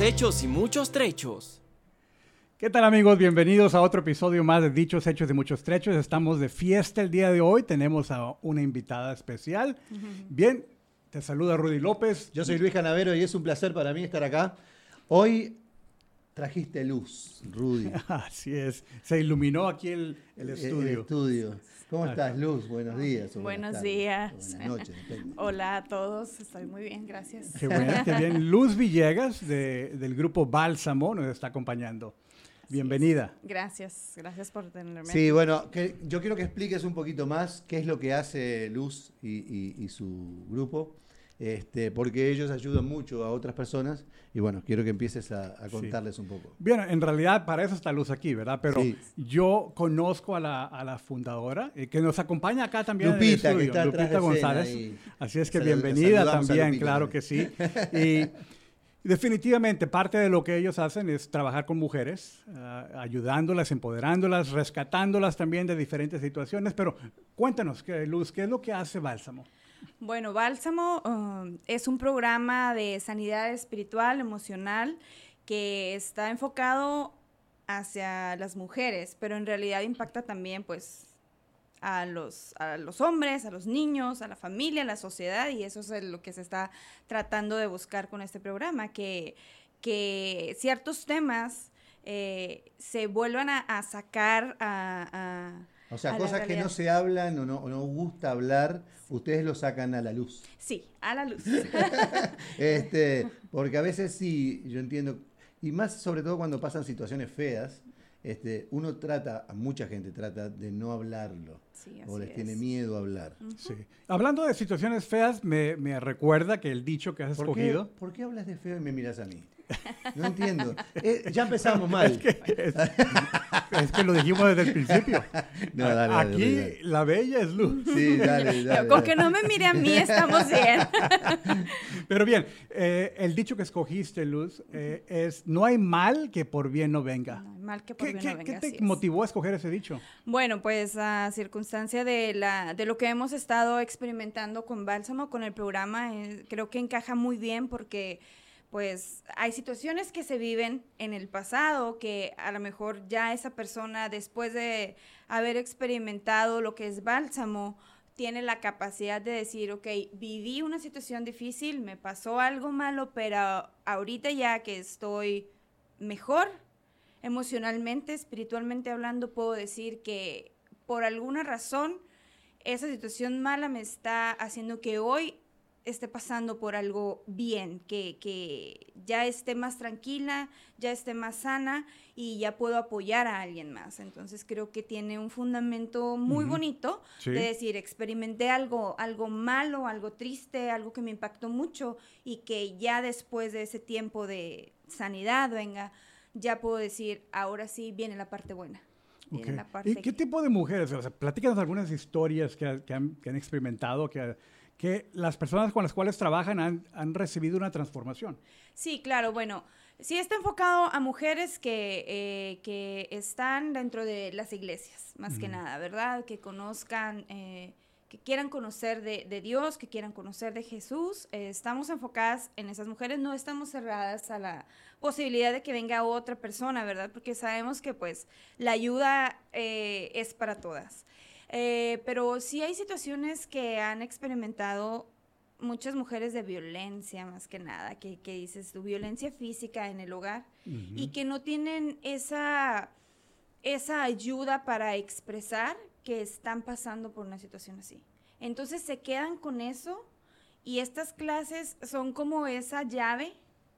Hechos y muchos trechos. ¿Qué tal amigos? Bienvenidos a otro episodio más de Dichos, Hechos y Muchos Trechos. Estamos de fiesta el día de hoy. Tenemos a una invitada especial. Bien, te saluda Rudy López. Yo soy Luis Canavero y es un placer para mí estar acá. Hoy trajiste luz, Rudy. Así es. Se iluminó aquí el, el El estudio. estudio. ¿Cómo estás, Luz? Buenos días. buenas Buenos tardes, días. Buenas noches. Hola a todos, estoy muy bien, gracias. Qué bueno, qué bien. Luz Villegas de- del grupo Bálsamo nos está acompañando. Bienvenida. Gracias, gracias por tenerme. Sí, bueno, que yo quiero que expliques un poquito más qué es lo que hace Luz y, y- y su grupo, este, porque ellos ayudan mucho a otras personas y bueno, quiero que empieces a, a contarles un poco. Bien, en realidad para eso está Luz aquí, ¿verdad? Pero Sí. yo conozco a la, a la fundadora, eh, que nos acompaña acá también en el Lupita, que estudio, está atrás Lupita de escena González. ahí. Así es que bienvenida también, Lupita claro que sí. Y definitivamente parte de lo que ellos hacen es trabajar con mujeres, ah, ayudándolas, empoderándolas, rescatándolas también de diferentes situaciones. Pero cuéntanos, Luz, ¿qué es lo que hace Bálsamo? Bueno, Bálsamo um, es un programa de sanidad espiritual, emocional, que está enfocado hacia las mujeres, pero en realidad impacta también, pues, a los, a los hombres, a los niños, a la familia, a la sociedad, y eso es lo que se está tratando de buscar con este programa, que, que ciertos temas eh, se vuelvan a, sacar a- O sea, cosas que no se hablan o no, o no gusta hablar, ustedes lo sacan a la luz. Sí, a la luz. Este, porque a veces sí, yo entiendo, y más sobre todo cuando pasan situaciones feas, este, uno trata, mucha gente trata de no hablarlo, Sí, o les tiene miedo a hablar. Sí. Hablando de situaciones feas, me, me recuerda que el dicho que has ¿Por qué, escogido... por qué hablas de feo y me miras a mí? No entiendo. Eh, ya empezamos mal. Es que, es, es que lo dijimos desde el principio. No, dale, dale, Aquí dale. la bella es Luz. Sí, dale, con que no me mire a mí estamos bien. Pero bien, eh, el dicho que escogiste, Luz, eh, es no hay mal que por bien no venga. No hay mal que por ¿Qué, bien qué- no qué venga, te así es. motivó a escoger ese dicho? Bueno, pues a circunstancia de, la, de lo que hemos estado experimentando con Bálsamo, con el programa, eh, creo que encaja muy bien porque pues hay situaciones que se viven en el pasado que a lo mejor ya esa persona después de haber experimentado lo que es Bálsamo, tiene la capacidad de decir, ok, viví una situación difícil, me pasó algo malo, pero ahorita ya que estoy mejor, emocionalmente, espiritualmente hablando, puedo decir que por alguna razón esa situación mala me está haciendo que hoy esté pasando por algo bien, que, que ya esté más tranquila, ya esté más sana y ya puedo apoyar a alguien más. Entonces creo que tiene un fundamento muy bonito Sí. de decir, experimenté algo, algo malo, algo triste, algo que me impactó mucho y que ya después de ese tiempo de sanidad, venga, ya puedo decir, ahora sí viene la parte buena. La parte ¿Y qué que- tipo de mujeres? O sea, platícanos algunas historias que, que han, que han experimentado, que, que las personas con las cuales trabajan han, han recibido una transformación. Sí, claro, bueno, sí está enfocado a mujeres que, eh, que están dentro de las iglesias, más que nada, ¿verdad? Que conozcan, eh, que quieran conocer de, de Dios, que quieran conocer de Jesús. Eh, estamos enfocadas en esas mujeres, no estamos cerradas a la posibilidad de que venga otra persona, ¿verdad? Porque sabemos que pues la ayuda es para todas. Eh, pero sí hay situaciones que han experimentado muchas mujeres de violencia, más que nada, que, que dices tu violencia física en el hogar y que no tienen esa, esa ayuda para expresar que están pasando por una situación así. Entonces se quedan con eso y estas clases son como esa llave,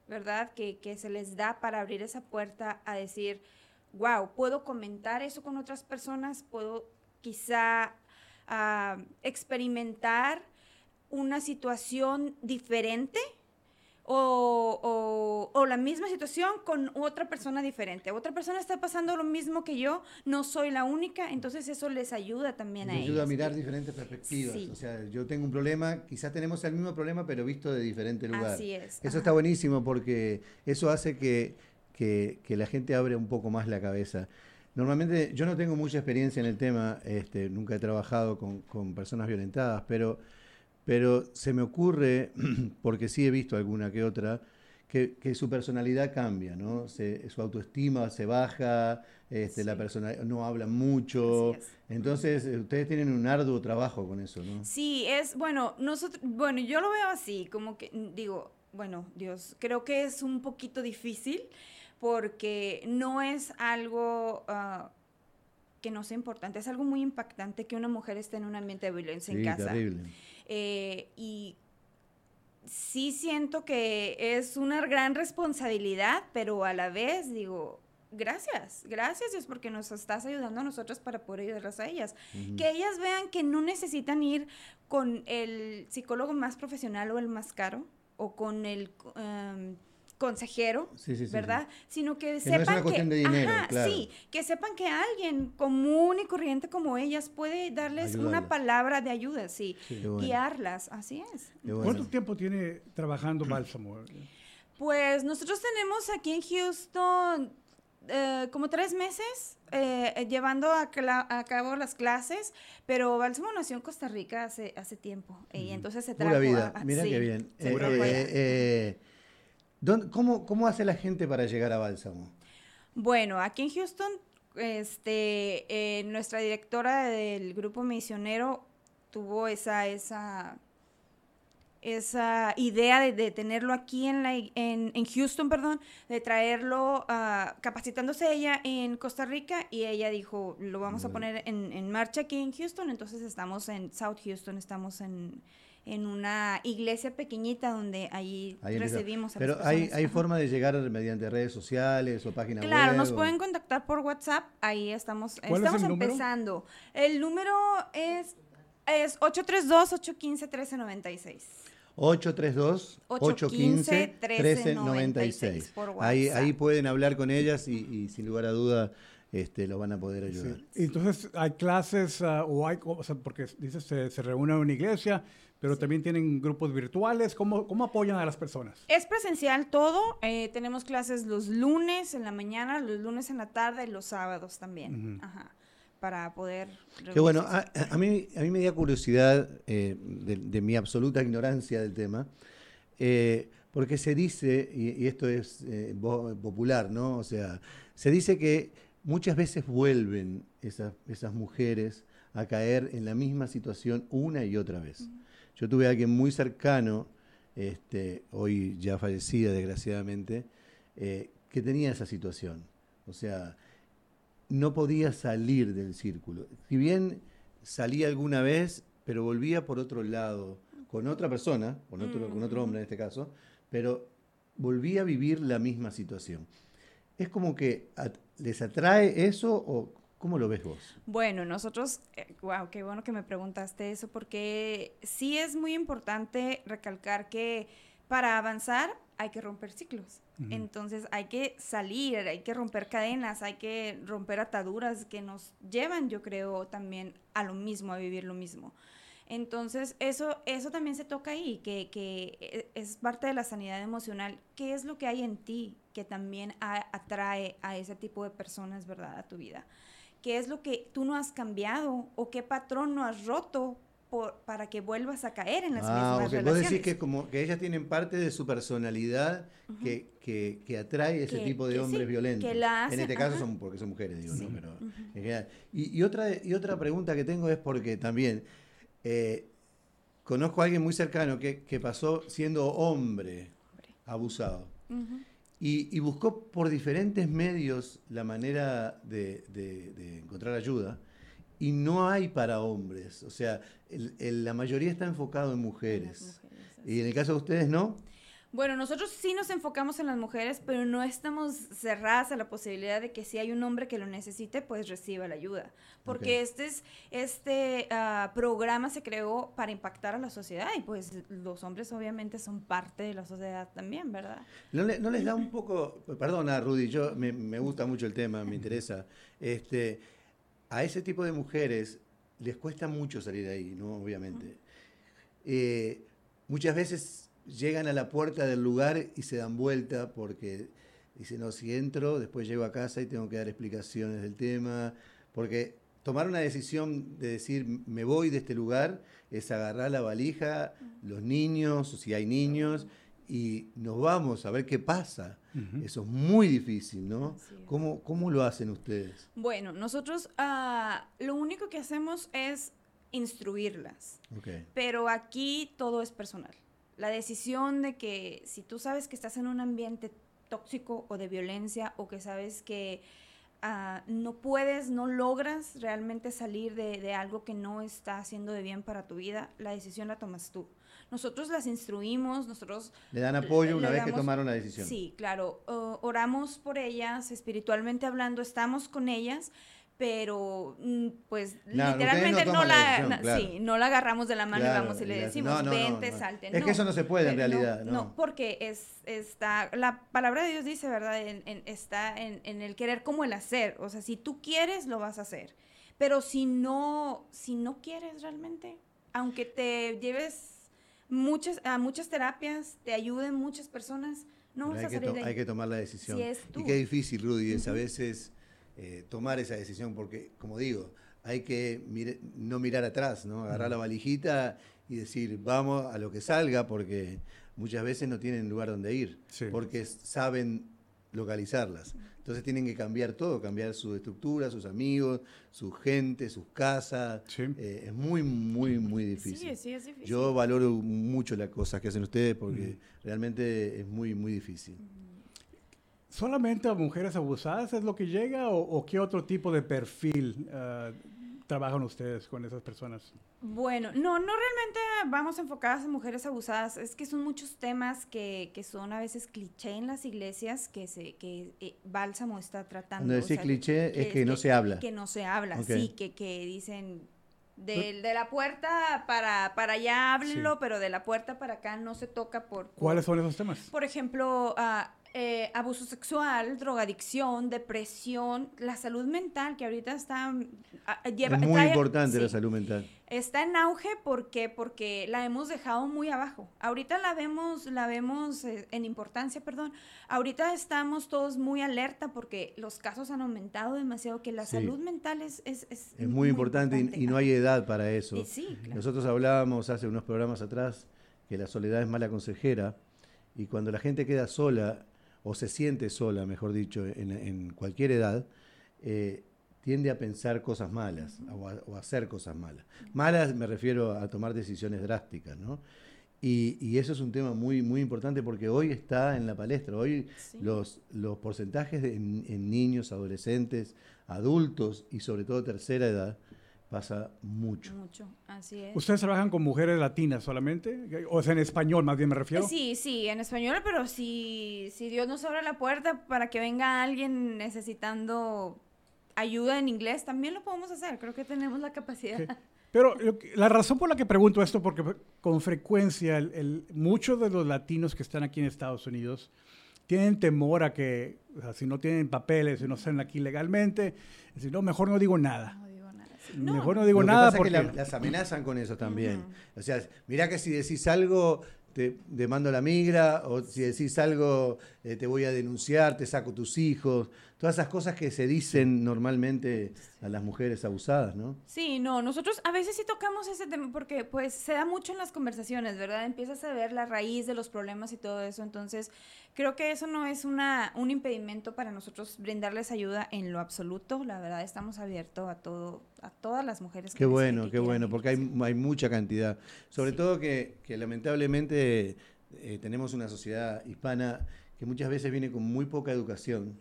¿verdad? Que, que se les da para abrir esa puerta a decir, wow, puedo comentar eso con otras personas, puedo quizá ah, experimentar una situación diferente o, o- o la misma situación con otra persona diferente. Otra persona está pasando lo mismo que yo, no soy la única, entonces eso les ayuda también a Me ellos. ayuda a mirar diferentes perspectivas. Sí. O sea, yo tengo un problema, quizás tenemos el mismo problema, pero visto de diferente lugar. Así es, Eso ajá. está buenísimo porque eso hace que, que- que la gente abre un poco más la cabeza. Normalmente yo no tengo mucha experiencia en el tema, este, nunca he trabajado con, con personas violentadas, pero, pero se me ocurre, porque sí he visto alguna que otra, que, su personalidad cambia, ¿no? su autoestima se baja, este, la persona no habla mucho. Entonces, eh, ustedes tienen un arduo trabajo con eso, ¿no? Sí, es, bueno, nosotros, bueno, yo lo veo así, como que, digo, bueno, Dios, creo que es un poquito difícil porque no es algo ah, que no sea importante, es algo muy impactante que una mujer esté en un ambiente de violencia en casa. Terrible. Eh, y sí siento que es una gran responsabilidad, pero a la vez digo, gracias, gracias Dios porque nos estás ayudando a nosotros para poder ayudarlas a ellas. Que ellas vean que no necesitan ir con el psicólogo más profesional o el más caro o con el... Em, consejero, ¿verdad? Sino que, sepan que, sí, que sepan que alguien común y corriente como ellas puede darles una palabra de ayuda, sí, guiarlas, así es. ¿Cuánto tiempo tiene trabajando Bálsamo? Pues nosotros tenemos aquí en Houston eh, como tres meses eh, llevando a, cabo las clases, pero Bálsamo nació en Costa Rica hace, hace tiempo y entonces se trajo vida, mira qué bien. ¿Cómo, ¿Cómo hace la gente para llegar a Bálsamo? Bueno, aquí en Houston, este, eh, nuestra directora del grupo misionero tuvo esa, esa, esa idea de, tenerlo aquí en, la, en, Houston, perdón, de traerlo, uh, capacitándose ella en Costa Rica y ella dijo, lo vamos a poner en, en marcha aquí en Houston, entonces estamos en South Houston, estamos en en una iglesia pequeñita donde ahí, recibimos a Pero hay, hay forma de llegar mediante redes sociales o páginas web. Claro, nos pueden contactar por WhatsApp, ahí estamos, estamos empezando. El número es, es 832-815-1396. 832-815-1396. Ahí, ahí pueden hablar con ellas y, sin lugar a duda este, lo van a poder ayudar. Entonces, ¿hay clases ah, o hay, o sea, porque dices, se, se reúne en una iglesia, pero también tienen grupos virtuales. ¿Cómo, ¿Cómo, apoyan a las personas? Es presencial todo. Eh, tenemos clases los lunes en la mañana, los lunes en la tarde y los sábados también. Ajá, para poder... Qué bueno. A, mí, a mí me da curiosidad eh, de, mi absoluta ignorancia del tema. Eh, porque se dice, y, esto es popular, ¿no? O sea, se dice que muchas veces vuelven esas, esas mujeres a caer en la misma situación una y otra vez. Yo tuve a alguien muy cercano, este, hoy ya fallecida desgraciadamente, eh, que tenía esa situación. O sea, no podía salir del círculo. Si bien salía alguna vez, pero volvía por otro lado, con otra persona, con otro, con otro hombre en este caso, pero volvía a vivir la misma situación. Es como que les atrae eso o ¿Cómo lo ves vos? Bueno, nosotros, wow, eh, qué bueno que me preguntaste eso, porque sí es muy importante recalcar que para avanzar hay que romper ciclos. Entonces hay que salir, hay que romper cadenas, hay que romper ataduras que nos llevan, yo creo, también a lo mismo, a vivir lo mismo. Entonces, eso, eso también se toca ahí, que, que e, es parte de la sanidad emocional. ¿Qué es lo que hay en ti que también atrae a ese tipo de personas, verdad, a tu vida? qué es lo que tú no has cambiado o qué patrón no has roto por, para que vuelvas a caer en las ah, mismas relaciones. Vos decís que como que ellas tienen parte de su personalidad que, que, que, atrae ese tipo de hombres violentos. en este caso son porque son mujeres, digo, ¿no? Pero, y, y, otra, y otra pregunta que tengo es porque también eh, conozco a alguien muy cercano que, que pasó siendo hombre, abusado. Y, buscó por diferentes medios la manera de, encontrar ayuda y no hay para hombres. O sea, la mayoría está enfocado en mujeres. y en el caso de ustedes, ¿no? Bueno, nosotros sí nos enfocamos en las mujeres, pero no estamos cerradas a la posibilidad de que si hay un hombre que lo necesite, pues reciba la ayuda. Porque este, es, este ah, programa se creó para impactar a la sociedad y pues los hombres obviamente son parte de la sociedad también, ¿verdad? ¿No, les da un poco, perdona Rudy, yo me, gusta mucho el tema, me interesa, este, a ese tipo de mujeres les cuesta mucho salir de ahí, ¿no? Obviamente. Eh, muchas veces llegan a la puerta del lugar y se dan vuelta porque dicen, no, si entro, después llego a casa y tengo que dar explicaciones del tema, porque tomar una decisión de decir, me voy de este lugar, es agarrar la valija, los niños, o si hay niños, y nos vamos a ver qué pasa. Eso es muy difícil, ¿no? ¿Cómo, ¿Cómo, lo hacen ustedes? Bueno, nosotros ah, lo único que hacemos es instruirlas. Pero aquí todo es personal. La decisión de que si tú sabes que estás en un ambiente tóxico o de violencia o que sabes que ah, no puedes, no logras realmente salir de, de, algo que no está haciendo de bien para tu vida, la decisión la tomas tú. Nosotros las instruimos, nosotros... Le dan apoyo una vez que tomaron la decisión. Sí, claro. oramos por ellas, espiritualmente hablando, estamos con ellas, pero mm, pues literalmente no, la, sí, no la agarramos de la mano y vamos y le decimos, vente, salte. Es que eso no se puede en realidad. No, porque es, está, la palabra de Dios dice, ¿verdad? está en, en, el querer como el hacer. O sea, si tú quieres, lo vas a hacer. Pero si no, si no quieres realmente, aunque te lleves muchas, a muchas terapias, te ayuden muchas personas, no vas a salir de Hay que tomar la decisión. y qué difícil, Rudy, es a veces eh, tomar esa decisión, porque, como digo, hay que no mirar atrás, ¿no? Agarrar la valijita y decir, vamos a lo que salga, porque muchas veces no tienen lugar donde ir, porque saben localizarlas. Entonces tienen que cambiar todo, cambiar su estructura, sus amigos, su gente, sus casas. Eh, es muy, muy, muy difícil. Sí, sí, es difícil. Yo valoro mucho las cosas que hacen ustedes porque realmente es muy, muy difícil. ¿Solamente a mujeres abusadas es lo que llega o, qué otro tipo de perfil uh, trabajan ustedes con esas personas? Bueno, no, no realmente vamos enfocadas en mujeres abusadas, es que son muchos temas que, que son a veces cliché en las iglesias que se que eh, Bálsamo está tratando. No decir cliché es que, no se habla. Que no se habla, sí, que, que dicen de, de, la puerta para, para allá háblenlo, pero de la puerta para acá no se toca por... ¿Cuáles son esos temas? Por ejemplo, uh, eh, abuso sexual, drogadicción, depresión, la salud mental, que ahorita está... Ah, lleva, es muy importante la salud mental. Está en auge porque, porque la hemos dejado muy abajo. Ahorita la vemos, la vemos eh, en importancia, perdón. Ahorita estamos todos muy alerta porque los casos han aumentado demasiado, que la salud mental es... Es, es, muy, importante, Y, no hay edad para eso. Nosotros hablábamos hace unos programas atrás que la soledad es mala consejera y cuando la gente queda sola o se siente sola, mejor dicho, en, cualquier edad, eh, tiende a pensar cosas malas o a, hacer cosas malas. Malas me refiero a tomar decisiones drásticas, ¿no? Y, eso es un tema muy, muy importante porque hoy está en la palestra. Hoy los, los porcentajes en, niños, adolescentes, adultos y sobre todo tercera edad pasa mucho. Mucho, así es. ¿Ustedes trabajan con mujeres latinas solamente? O sea, en español más bien me refiero. Sí, sí, en español, pero si, si Dios nos abre la puerta para que venga alguien necesitando ayuda en inglés, también lo podemos hacer. Creo que tenemos la capacidad. Pero la razón por la que pregunto esto, porque con frecuencia el, muchos de los latinos que están aquí en Estados Unidos tienen temor a que, o sea, si no tienen papeles, si no están aquí legalmente, si no, mejor no digo nada. Mejor no digo nada porque... las amenazan con eso también. O sea, mira que si decís algo te, mando la migra, o si decís algo, eh, te voy a denunciar, te saco tus hijos, todas esas cosas que se dicen normalmente a las mujeres abusadas, ¿no? Sí, no, nosotros a veces sí tocamos ese tema porque pues se da mucho en las conversaciones, ¿verdad? Empiezas a ver la raíz de los problemas y todo eso, entonces creo que eso no es una, un impedimento para nosotros brindarles ayuda en lo absoluto, la verdad estamos abiertos a todo, a todas las mujeres. Qué bueno, qué bueno, porque hay, hay mucha cantidad, sobre todo que, que lamentablemente eh, tenemos una sociedad hispana que muchas veces viene con muy poca educación.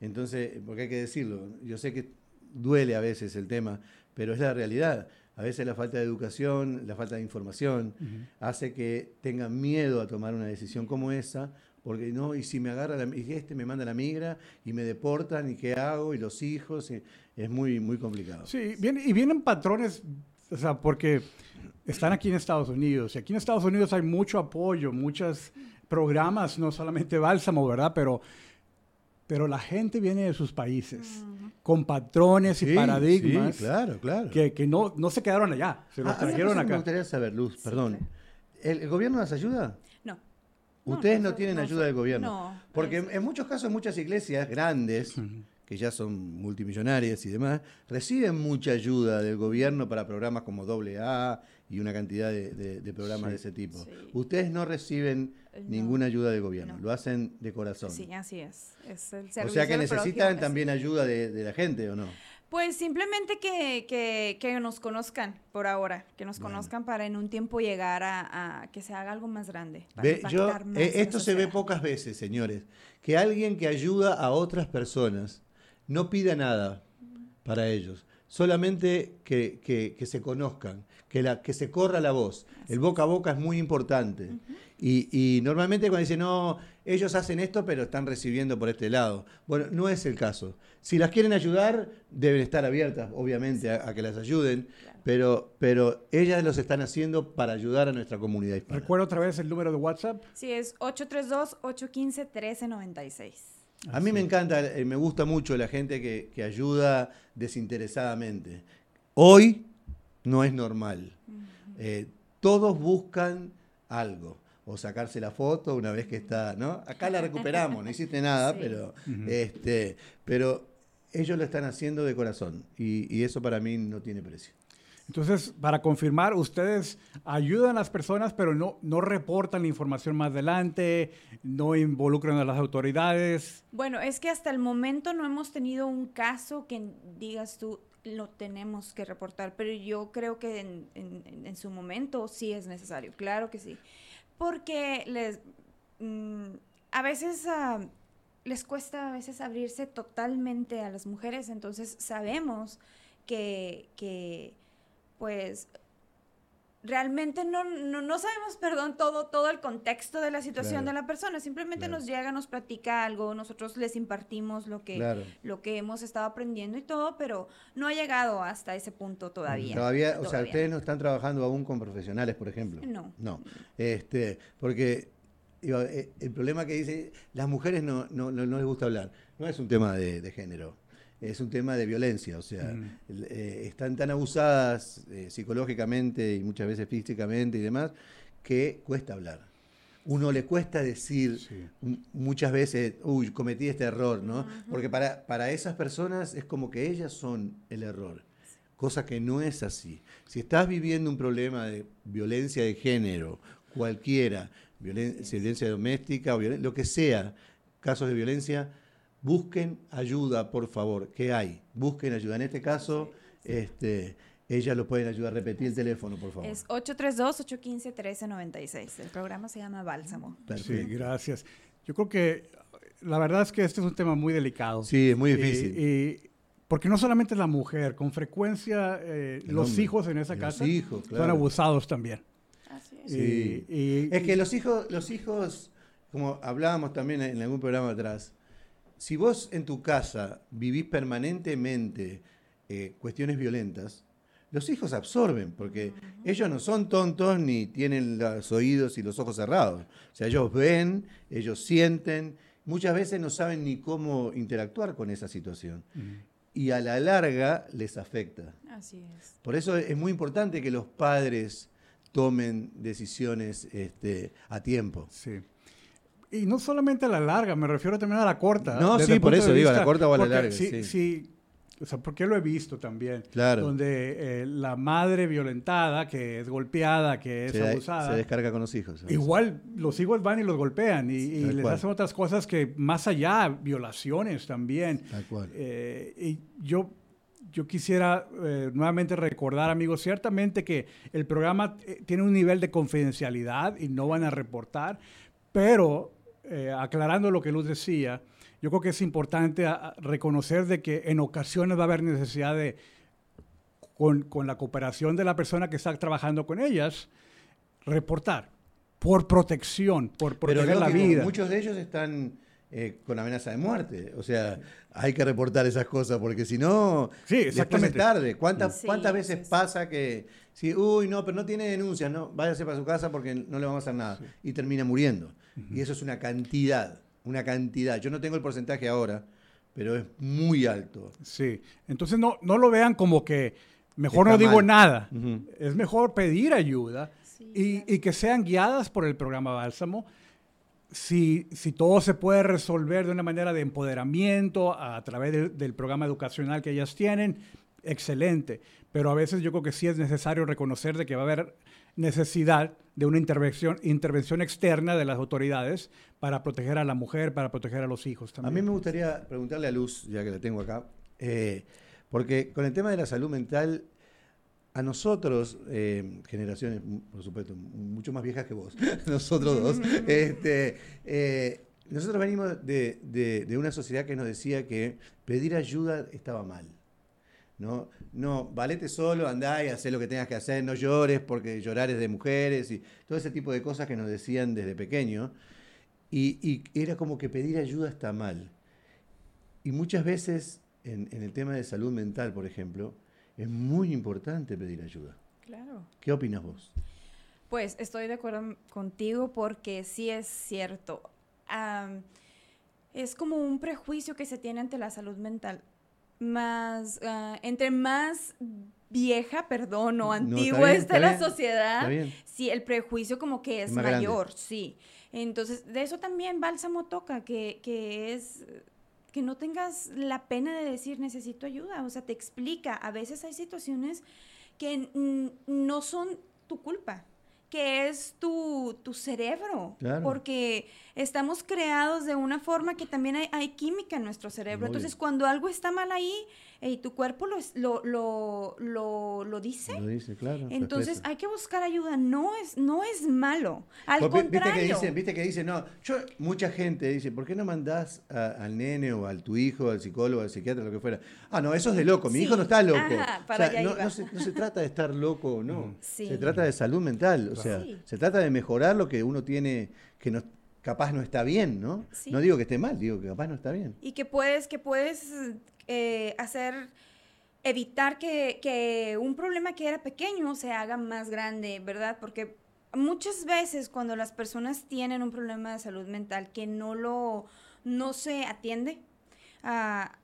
Entonces, porque hay que decirlo, yo sé que duele a veces el tema, pero es la realidad. A veces la falta de educación, la falta de información, hace que tengan miedo a tomar una decisión como esa, porque no, y si me agarra, la, y este me manda la migra y me deportan, y qué hago, y los hijos, es muy, muy complicado. Sí, viene, y vienen patrones, o sea, porque están aquí en Estados Unidos, y aquí en Estados Unidos hay mucho apoyo, muchos programas, no solamente Bálsamo, ¿verdad? Pero pero la gente viene de sus países con patrones y paradigmas claro, claro. Que, que, no, no se quedaron allá, se los ah, trajeron acá. Me gustaría saber, Luz, perdón. ¿El, gobierno las ayuda? No. Ustedes no, tienen ayuda del gobierno. No. Porque en, muchos casos, muchas iglesias grandes, que ya son multimillonarias y demás, reciben mucha ayuda del gobierno para programas como AA y una cantidad de, programas de ese tipo. Ustedes no reciben ninguna ayuda del gobierno, lo hacen de corazón. Sí, así es. es el o sea que necesitan también ayuda de, de la gente, ¿o no? Pues simplemente que, que, que nos conozcan por ahora, que nos Bueno. conozcan para en un tiempo llegar a, a que se haga algo más grande. para Ve, yo, impactar más eh, esto se ve pocas veces, señores. Que alguien que ayuda a otras personas no pida nada para ellos. Solamente que- que se conozcan, que, la, que se corra la voz. El boca a boca es muy importante. y, y normalmente cuando dicen, no, ellos hacen esto, pero están recibiendo por este lado. Bueno, no es el caso. Si las quieren ayudar, deben estar abiertas, obviamente, a, a que las ayuden. Claro. Pero, pero ellas los están haciendo para ayudar a nuestra comunidad hispana. Recuerda otra vez el número de WhatsApp. Sí, es 832-815-1396. A mí me encanta, eh, me gusta mucho la gente que, que ayuda desinteresadamente. Hoy no es normal. Eh, todos buscan algo. O sacarse la foto una vez que está, ¿no? Acá la recuperamos, no hiciste nada, Sí. pero, este, pero ellos lo están haciendo de corazón. Y, y eso para mí no tiene precio. Entonces, para confirmar, ustedes ayudan a las personas, pero no, no reportan la información más adelante, no involucran a las autoridades. Bueno, es que hasta el momento no hemos tenido un caso que digas tú lo tenemos que reportar, pero yo creo que en, en- su momento sí es necesario, claro que sí, porque les mm, a veces ah, les cuesta a veces abrirse totalmente a las mujeres, entonces sabemos que, que pues realmente no, no, no sabemos, perdón, todo, todo el contexto de la situación Claro. de la persona. Simplemente Claro. nos llega, nos platica algo, nosotros les impartimos lo que, Claro. lo que hemos estado aprendiendo y todo, pero no ha llegado hasta ese punto todavía. Todavía, o sea, ustedes no están trabajando aún con profesionales, por ejemplo. No. No. Este, porque digo, eh, el problema que dice, las mujeres no, no, no, no les gusta hablar. No es un tema de, de género, es un tema de violencia. O sea, Mm. eh, están tan abusadas eh, psicológicamente y muchas veces físicamente y demás, que cuesta hablar. Uno le cuesta decir Sí. muchas veces, uy, cometí este error, ¿no? Porque para, para esas personas es como que ellas son el error, cosa que no es así. Si estás viviendo un problema de violencia de género, cualquiera, violen- violencia doméstica o violen- lo que sea, casos de violencia, busquen ayuda, por favor, que hay. Busquen ayuda. En este caso, este, ellas lo pueden ayudar. Repetir el teléfono, por favor. Es 832-815-1396. El programa se llama Bálsamo. Sí, gracias. Yo creo que la verdad es que este es un tema muy delicado. Sí, es muy difícil. y- porque no solamente la mujer, con frecuencia eh, los hombre. hijos en esa casa hijos, son abusados también. Así es. Sí. Y- Es que los hijos, los hijos, como hablábamos también en algún programa atrás, si vos en tu casa vivís permanentemente eh, cuestiones violentas, los hijos absorben, porque ellos no son tontos ni tienen los oídos y los ojos cerrados. O sea, ellos ven, ellos sienten, muchas veces no saben ni cómo interactuar con esa situación. Y a la larga les afecta. Así es. Por eso es muy importante que los padres tomen decisiones este, a tiempo. Sí. Y no solamente a la larga, me refiero también a la corta. No, sí, por eso digo, a la vista- corta o a la larga, Sí, sí. sí, o sea, porque lo he visto también. Claro. Donde eh, la madre violentada, que es golpeada, que es se, abusada, se descarga con los hijos. ¿sabes? igual los hijos van y los golpean y, y les cual. hacen otras cosas que más allá, violaciones también. Tal cual. Eh, y yo, yo quisiera eh, nuevamente recordar, amigos, ciertamente que el programa eh, tiene un nivel de confidencialidad y no van a reportar, pero eh, aclarando lo que Luz decía, yo creo que es importante a- a reconocer de que en ocasiones va a haber necesidad de, con, con la cooperación de la persona que está trabajando con ellas, reportar por protección, por Pero proteger la vida. muchos de ellos están eh, con amenaza de muerte. O sea, hay que reportar esas cosas porque si no, Sí, después es exactamente. tarde. ¿Cuántas, Sí, cuántas sí, veces sí. pasa que, si, uy, no, pero no tiene denuncias, no, váyase para su casa porque no le vamos a hacer nada? Y termina muriendo. Y eso es una cantidad, una cantidad. Yo no tengo el porcentaje ahora, pero es muy alto. Sí, entonces no, no lo vean como que mejor Está no digo mal. nada. Es mejor pedir ayuda Sí, y, claro. y que sean guiadas por el programa Bálsamo. Si, si todo se puede resolver de una manera de empoderamiento a, través del- del programa educacional que ellas tienen, excelente. Pero a veces yo creo que sí es necesario reconocer de que va a haber necesidad de una intervención, intervención externa de las autoridades para proteger a la mujer, para proteger a los hijos también. A mí me gustaría preguntarle a Luz, ya que la tengo acá, eh, porque con el tema de la salud mental, a nosotros, eh, generaciones, por supuesto, mucho más viejas que vos, nosotros dos, este, eh, nosotros venimos de, de, una sociedad que nos decía que pedir ayuda estaba mal. ¿No? No, valete solo, andá y haz lo que tengas que hacer, no llores porque llorar es de mujeres y todo ese tipo de cosas que nos decían desde pequeño. Y, era como que pedir ayuda está mal. Y muchas veces en, el tema de salud mental, por ejemplo, es muy importante pedir ayuda. Claro. ¿Qué opinas vos? Pues estoy de acuerdo contigo porque sí es cierto. es como un prejuicio que se tiene ante la salud mental más, ah, entre más vieja, perdón, o antigua está, la sociedad, sí, el prejuicio como que es, mayor, sí. Entonces, de eso también Bálsamo toca, que, que es que no tengas la pena de decir necesito ayuda, o sea, te explica, a veces hay situaciones que no son tu culpa, que es tu, tu cerebro, porque estamos creados de una forma que también hay, hay química en nuestro cerebro. Entonces, cuando algo está mal ahí, y tu cuerpo lo, lo, lo, lo, dice. Lo dice, claro. Entonces hay que buscar ayuda. No es, no es malo. Al contrario. Viste que dice, viste que dice, no, yo, mucha gente dice, ¿por qué no mandás al nene o al tu hijo, al psicólogo, al psiquiatra, lo que fuera? Ah, no, eso es de loco. Mi hijo no está loco. o sea, no, se, no, se, trata de estar loco o no. Se trata de salud mental. O sea, se trata de mejorar lo que uno tiene que no capaz no está bien, ¿no? No digo que esté mal, digo que capaz no está bien. Y que puedes, que puedes eh, hacer, evitar que, un problema que era pequeño se haga más grande, ¿verdad? Porque muchas veces cuando las personas tienen un problema de salud mental que no lo, no se atiende, ah,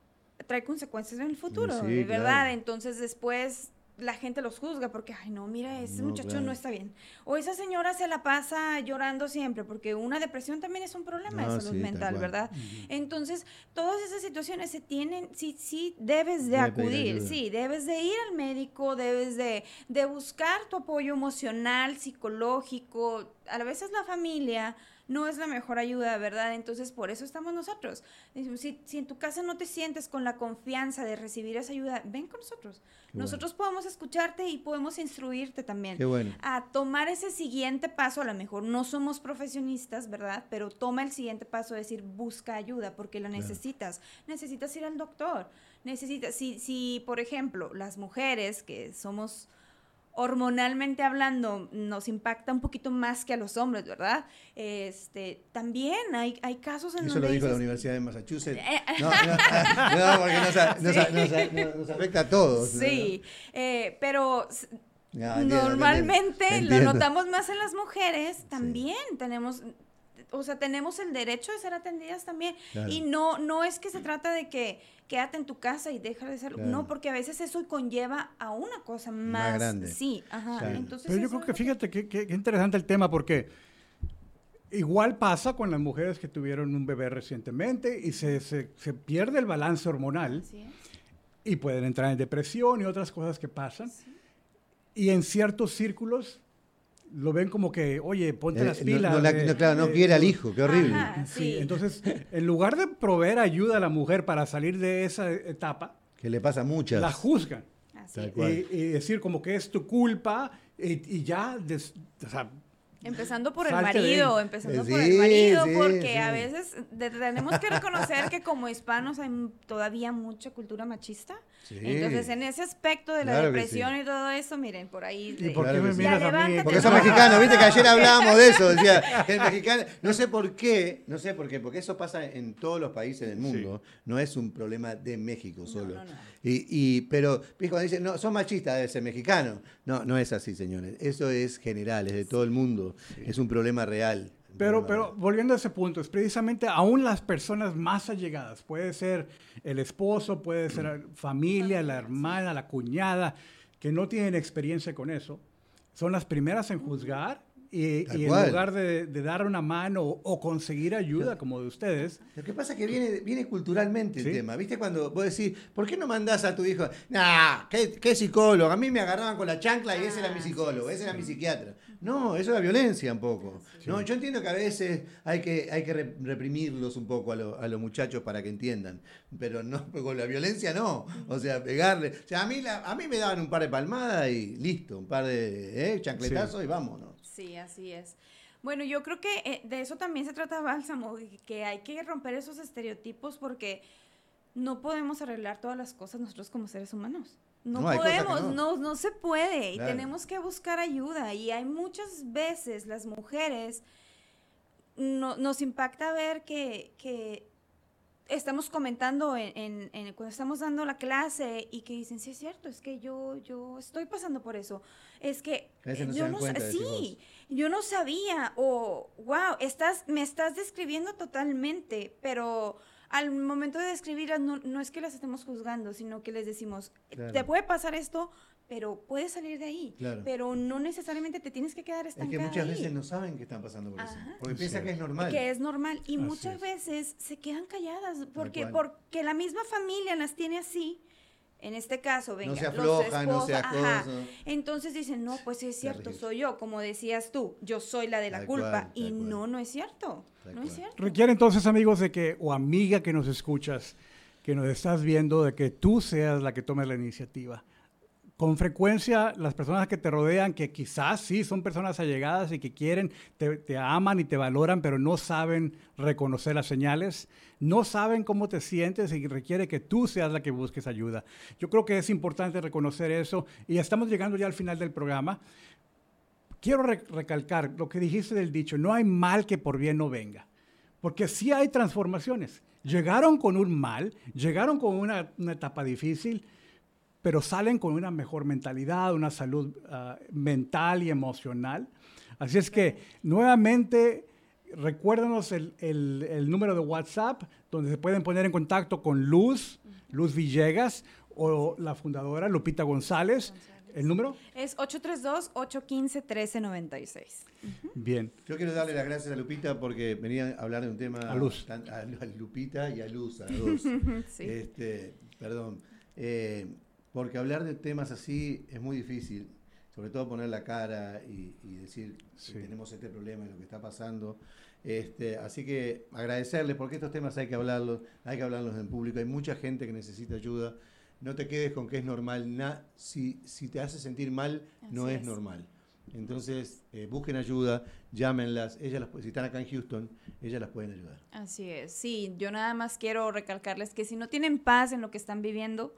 trae consecuencias en el futuro, ¿verdad? Entonces después la gente los juzga porque, ay, no, mira, ese muchacho no está bien. O esa señora se la pasa llorando siempre, porque una depresión también es un problema de salud mental, ¿verdad? Entonces, todas esas situaciones se tienen, sí, sí, debes de acudir, sí, debes de ir al médico, debes de, de buscar tu apoyo emocional, psicológico, a veces la familia no es la mejor ayuda, ¿verdad? Entonces, por eso estamos nosotros. Si, si, en tu casa no te sientes con la confianza de recibir esa ayuda, ven con nosotros. nosotros podemos escucharte y podemos instruirte también. Qué bueno. A tomar ese siguiente paso, a lo mejor no somos profesionistas, ¿verdad? Pero toma el siguiente paso, de decir, busca ayuda, porque la necesitas. Necesitas ir al doctor. Necesitas, si, si, por ejemplo, las mujeres que somos hormonalmente hablando nos impacta un poquito más que a los hombres, ¿verdad? Este, también hay, hay casos en Eso lo dijo la Universidad de Massachusetts. Eh, no, no, porque nos, afecta a todos. Sí, eh, pero normalmente lo notamos más en las mujeres, también tenemos o sea, tenemos el derecho de ser atendidas también. Y no, no es que se trata de que quédate en tu casa y deja de ser. No, porque a veces eso conlleva a una cosa más, grande. Sí, ajá. Entonces, Pero yo creo que fíjate qué interesante el tema, porque igual pasa con las mujeres que tuvieron un bebé recientemente y se, se, pierde el balance hormonal. Y pueden entrar en depresión y otras cosas que pasan. Y en ciertos círculos lo ven como que, oye, ponte eh, las pilas. No, claro, no quiere al hijo, qué horrible. sí. entonces, en lugar de proveer ayuda a la mujer para salir de esa etapa, que le pasa muchas. La juzgan. Y, decir como que es tu culpa y, ya, o sea, Empezando por el marido, empezando por el marido, porque a veces tenemos que reconocer que como hispanos hay todavía mucha cultura machista. Entonces, en ese aspecto de la depresión y todo eso, miren, por ahí. ¿Y por qué me miras a mí? Porque son mexicanos, viste que ayer hablábamos de eso, decía, el mexicano, no sé por qué, no sé por qué, porque eso pasa en todos los países del mundo, no es un problema de México solo. y, y, pero, cuando dicen, no, son machistas, debe ser mexicano. No, no es así, señores. Eso es general, es de todo el mundo. Es un problema real. Pero, pero volviendo a ese punto, es precisamente aún las personas más allegadas, puede ser el esposo, puede ser familia, la hermana, la cuñada, que no tienen experiencia con eso, son las primeras en juzgar y, en lugar de, de dar una mano o, conseguir ayuda como de ustedes, Lo que pasa es que viene, viene culturalmente el Sí. tema. ¿Viste? Cuando vos decís, ¿por qué no mandás a tu hijo? Nah, ¿qué, qué psicólogo? A mí me agarraban con la chancla y ese era mi psicólogo, ese era mi psiquiatra. No, eso es la violencia un poco. No, yo entiendo que a veces hay que, hay que re- reprimirlos un poco a, lo- a los muchachos para que entiendan. Pero no, con la violencia no. O sea, pegarle. O sea, a mí, la- a mí me daban un par de palmadas y listo, un par de eh, chancletazos y vámonos. Sí, así es. Bueno, yo creo que eh, de eso también se trata Bálsamo, que hay que romper esos estereotipos porque no podemos arreglar todas las cosas nosotros como seres humanos. No, podemos, no. no. no, se puede y Claro. tenemos que buscar ayuda y hay muchas veces las mujeres no- nos impacta ver que, que estamos comentando en, en- en- cuando estamos dando la clase y que dicen, sí es cierto, es que yo, yo estoy pasando por eso. Es que no se yo no cuenta, sí, yo no sabía o wow, estás, me estás describiendo totalmente, pero al momento de describirlas no, no es que las estemos juzgando, sino que les decimos, Claro. te puede pasar esto, pero puedes salir de ahí, Claro. pero no necesariamente te tienes que quedar Es estancada que muchas ahí. veces no saben que están pasando por eso. Ajá. Porque Sí. piensan que es normal. Que es normal. Y Así muchas es. veces se quedan calladas porque, porque la misma familia las tiene así. En este caso, venga, se los aflojan, no se esposos, ajá. acosan. Entonces dicen, no, pues es cierto, soy yo, como decías tú, yo soy la de la Tal culpa. cual, y cual. no, no es cierto. Tal no es cierto. requiere entonces, amigos, de que, o amiga que nos escuchas, que nos estás viendo, de que tú seas la que tome la iniciativa. Con frecuencia, las personas que te rodean, que quizás sí son personas allegadas y que quieren, te, aman y te valoran, pero no saben reconocer las señales, no saben cómo te sientes y requiere que tú seas la que busques ayuda. Yo creo que es importante reconocer eso y estamos llegando ya al final del programa. Quiero re- recalcar lo que dijiste del dicho, no hay mal que por bien no venga, porque sí hay transformaciones. Llegaron con un mal, llegaron con una etapa difícil, pero salen con una mejor mentalidad, una salud ah, mental y emocional. Así es que nuevamente recuérdanos el, el- el número de WhatsApp donde se pueden poner en contacto con Luz, Luz Villegas o la fundadora Lupita González. ¿El número? Es 832-815-1396. Bien. Yo quiero darle las gracias a Lupita porque venía a hablar de un tema. A Luz. tan- a, a Lupita y a Luz, a dos. Sí. este, perdón. Eh, porque hablar de temas así es muy difícil. Sobre todo poner la cara y, y decir Sí. que tenemos este problema y lo que está pasando. Este, así que agradecerles porque estos temas hay que hablarlos, hay que hablarlos en público. Hay mucha gente que necesita ayuda. No te quedes con que es normal. Na- si, si te hace sentir mal, no Así es es. normal. Entonces, eh, busquen ayuda, llámenlas. Ellas las, si están acá en Houston, ellas las pueden ayudar. Así es, sí, yo nada más quiero recalcarles que si no tienen paz en lo que están viviendo,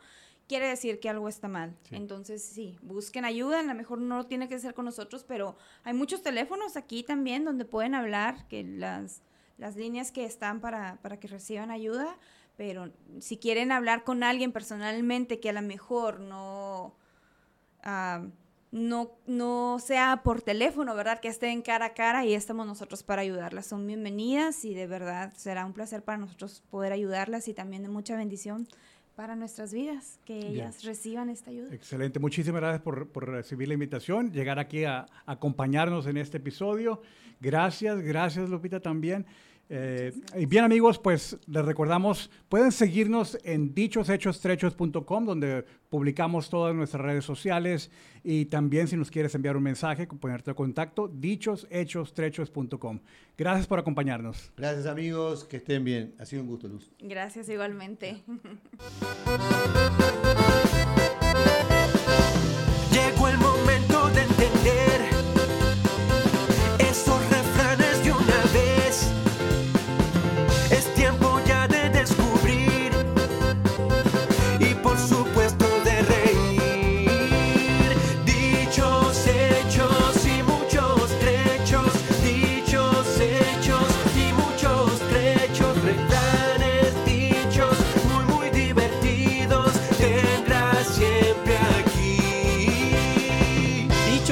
quiere decir que algo está mal. Sí. Entonces, sí, busquen ayuda, a lo mejor no tiene que ser con nosotros, pero hay muchos teléfonos aquí también donde pueden hablar, que las, las líneas que están para, para que reciban ayuda, pero si quieren hablar con alguien personalmente que a lo mejor no... ah, no, no sea por teléfono, ¿verdad? Que estén cara a cara y estamos nosotros para ayudarlas. Son bienvenidas y de verdad será un placer para nosotros poder ayudarlas y también de mucha bendición para nuestras vidas, que ellas reciban esta ayuda. Excelente. Muchísimas gracias por, por recibir la invitación, llegar aquí a, acompañarnos en este episodio. Gracias, gracias Lupita también. Eh, y bien amigos, pues les recordamos, pueden seguirnos en dichoshechos.com donde publicamos todas nuestras redes sociales y también si nos quieres enviar un mensaje, ponerte en contacto, dichoshechos.com. Gracias por acompañarnos. Gracias amigos, que estén bien. Ha sido un gusto, Luz. Gracias igualmente.